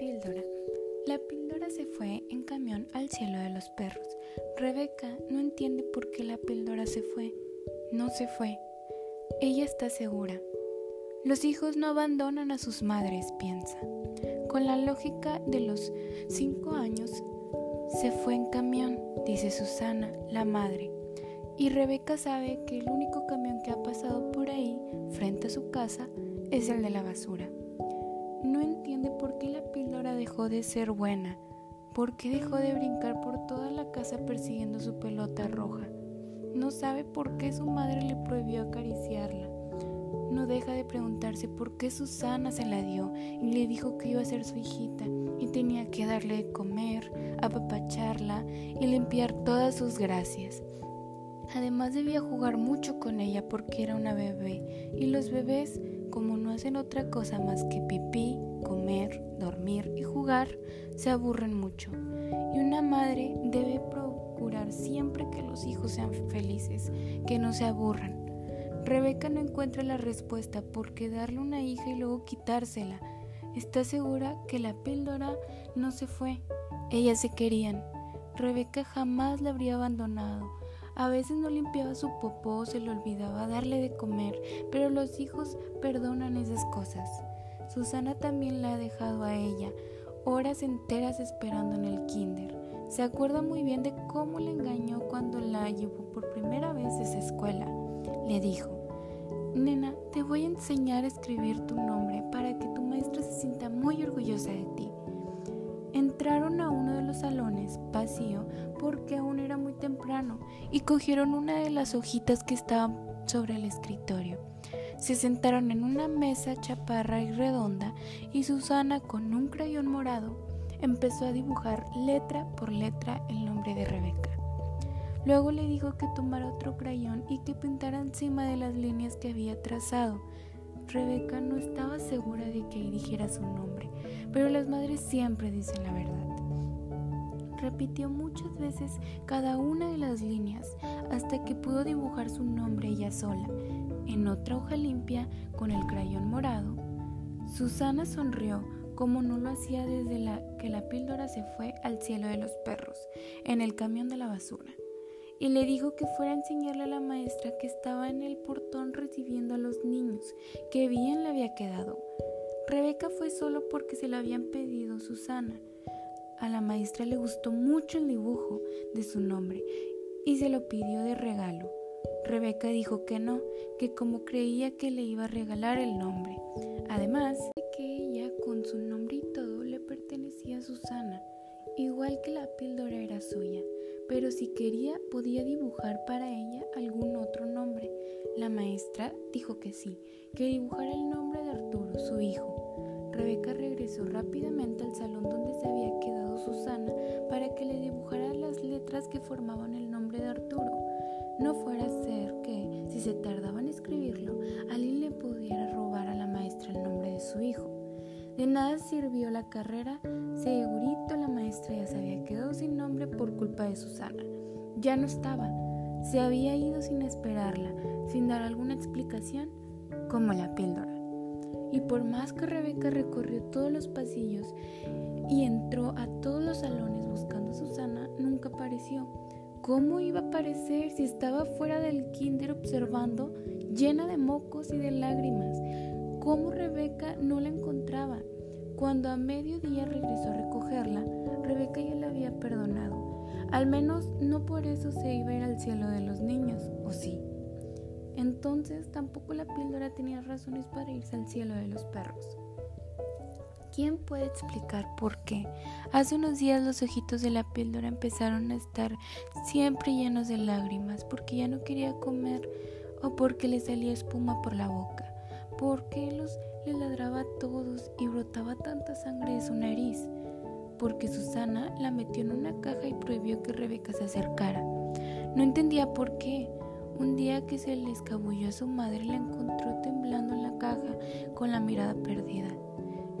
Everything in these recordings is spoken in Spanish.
píldora. La píldora se fue en camión al cielo de los perros. Rebeca no entiende por qué la píldora se fue. No se fue. Ella está segura. Los hijos no abandonan a sus madres, piensa. Con la lógica de los cinco años, se fue en camión, dice Susana, la madre. Y Rebeca sabe que el único camión que ha pasado por ahí, frente a su casa, es el de la basura. No entiende por qué dejó de ser buena, por qué dejó de brincar por toda la casa persiguiendo su pelota roja. No sabe por qué su madre le prohibió acariciarla. No deja de preguntarse por qué Susana se la dio y le dijo que iba a ser su hijita y tenía que darle de comer, apapacharla y limpiar todas sus gracias. Además debía jugar mucho con ella porque era una bebé y los bebés como no hacen otra cosa más que pipí, comer, dormir y jugar, se aburren mucho. Y una madre debe procurar siempre que los hijos sean felices, que no se aburran. Rebeca no encuentra la respuesta por qué darle una hija y luego quitársela. Está segura que la píldora no se fue. Ellas se querían. Rebeca jamás la habría abandonado. A veces no limpiaba su popó, se le olvidaba darle de comer, pero los hijos perdonan esas cosas. Susana también la ha dejado a ella, horas enteras esperando en el kinder. Se acuerda muy bien de cómo le engañó cuando la llevó por primera vez a esa escuela. Le dijo, Nena, te voy a enseñar a escribir tu nombre para que tu maestra se sienta muy orgullosa de ti. Entraron a uno de los salones, vacío, porque aún era muy temprano, y cogieron una de las hojitas que estaban sobre el escritorio. Se sentaron en una mesa chaparra y redonda, y Susana, con un crayón morado, empezó a dibujar letra por letra el nombre de Rebeca. Luego le dijo que tomara otro crayón y que pintara encima de las líneas que había trazado. Rebeca no estaba segura de que ahí dijera su nombre, pero las madres siempre dicen la verdad. Repitió muchas veces cada una de las líneas hasta que pudo dibujar su nombre ella sola, en otra hoja limpia con el crayón morado. Susana sonrió como no lo hacía desde que la píldora se fue al cielo de los perros, en el camión de la basura y le dijo que fuera a enseñarle a la maestra que estaba en el portón recibiendo a los niños, que bien le había quedado. Rebeca fue solo porque se lo habían pedido Susana. A la maestra le gustó mucho el dibujo de su nombre y se lo pidió de regalo. Rebeca dijo que no, que como creía que le iba a regalar el nombre. Además de que ella con su nombre y todo le pertenecía a Susana, igual que la píldora era suya pero si quería podía dibujar para ella algún otro nombre. La maestra dijo que sí, que dibujara el nombre de Arturo, su hijo. Rebeca regresó rápidamente al salón donde se había quedado Susana para que le dibujara las letras que formaban el nombre. No fuera a ser que, si se tardaba en escribirlo, alguien le pudiera robar a la maestra el nombre de su hijo. De nada sirvió la carrera, segurito la maestra ya se había quedado sin nombre por culpa de Susana. Ya no estaba, se había ido sin esperarla, sin dar alguna explicación, como la píldora. Y por más que Rebeca recorrió todos los pasillos y entró a todos los salones buscando a Susana, nunca apareció. ¿Cómo iba a aparecer si estaba fuera del kinder observando, llena de mocos y de lágrimas? ¿Cómo Rebeca no la encontraba? Cuando a mediodía regresó a recogerla, Rebeca ya la había perdonado. Al menos no por eso se iba a ir al cielo de los niños, ¿o sí? Entonces tampoco la píldora tenía razones para irse al cielo de los perros. ¿Quién puede explicar por qué? Hace unos días los ojitos de la píldora empezaron a estar siempre llenos de lágrimas porque ya no quería comer o porque le salía espuma por la boca. ¿Por qué los le ladraba a todos y brotaba tanta sangre de su nariz? Porque Susana la metió en una caja y prohibió que Rebeca se acercara. No entendía por qué. Un día que se le escabulló a su madre la encontró temblando en la caja con la mirada perdida.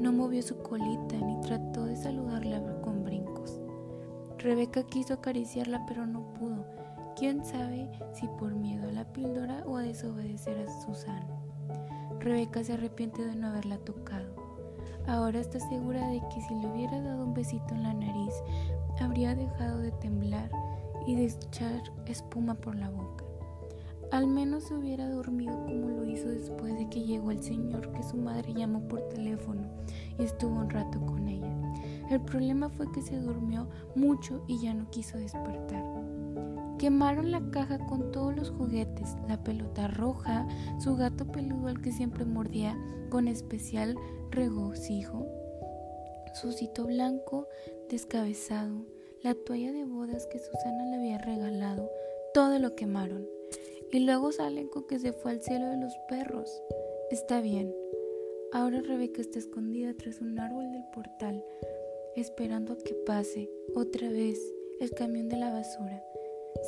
No movió su colita ni trató de saludarla con brincos. Rebeca quiso acariciarla pero no pudo. Quién sabe si por miedo a la píldora o a desobedecer a Susana. Rebeca se arrepiente de no haberla tocado. Ahora está segura de que si le hubiera dado un besito en la nariz, habría dejado de temblar y de echar espuma por la boca. Al menos se hubiera dormido como lo hizo después de que llegó el señor que su madre llamó por teléfono y estuvo un rato con ella. El problema fue que se durmió mucho y ya no quiso despertar. Quemaron la caja con todos los juguetes, la pelota roja, su gato peludo al que siempre mordía con especial regocijo, su cito blanco descabezado, la toalla de bodas que Susana le había regalado, todo lo quemaron. Y luego salen con que se fue al cielo de los perros. Está bien. Ahora Rebeca está escondida tras un árbol del portal, esperando a que pase otra vez el camión de la basura.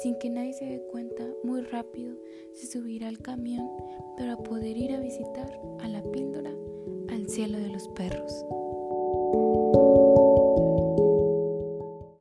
Sin que nadie se dé cuenta, muy rápido se subirá al camión para poder ir a visitar a la píldora al cielo de los perros.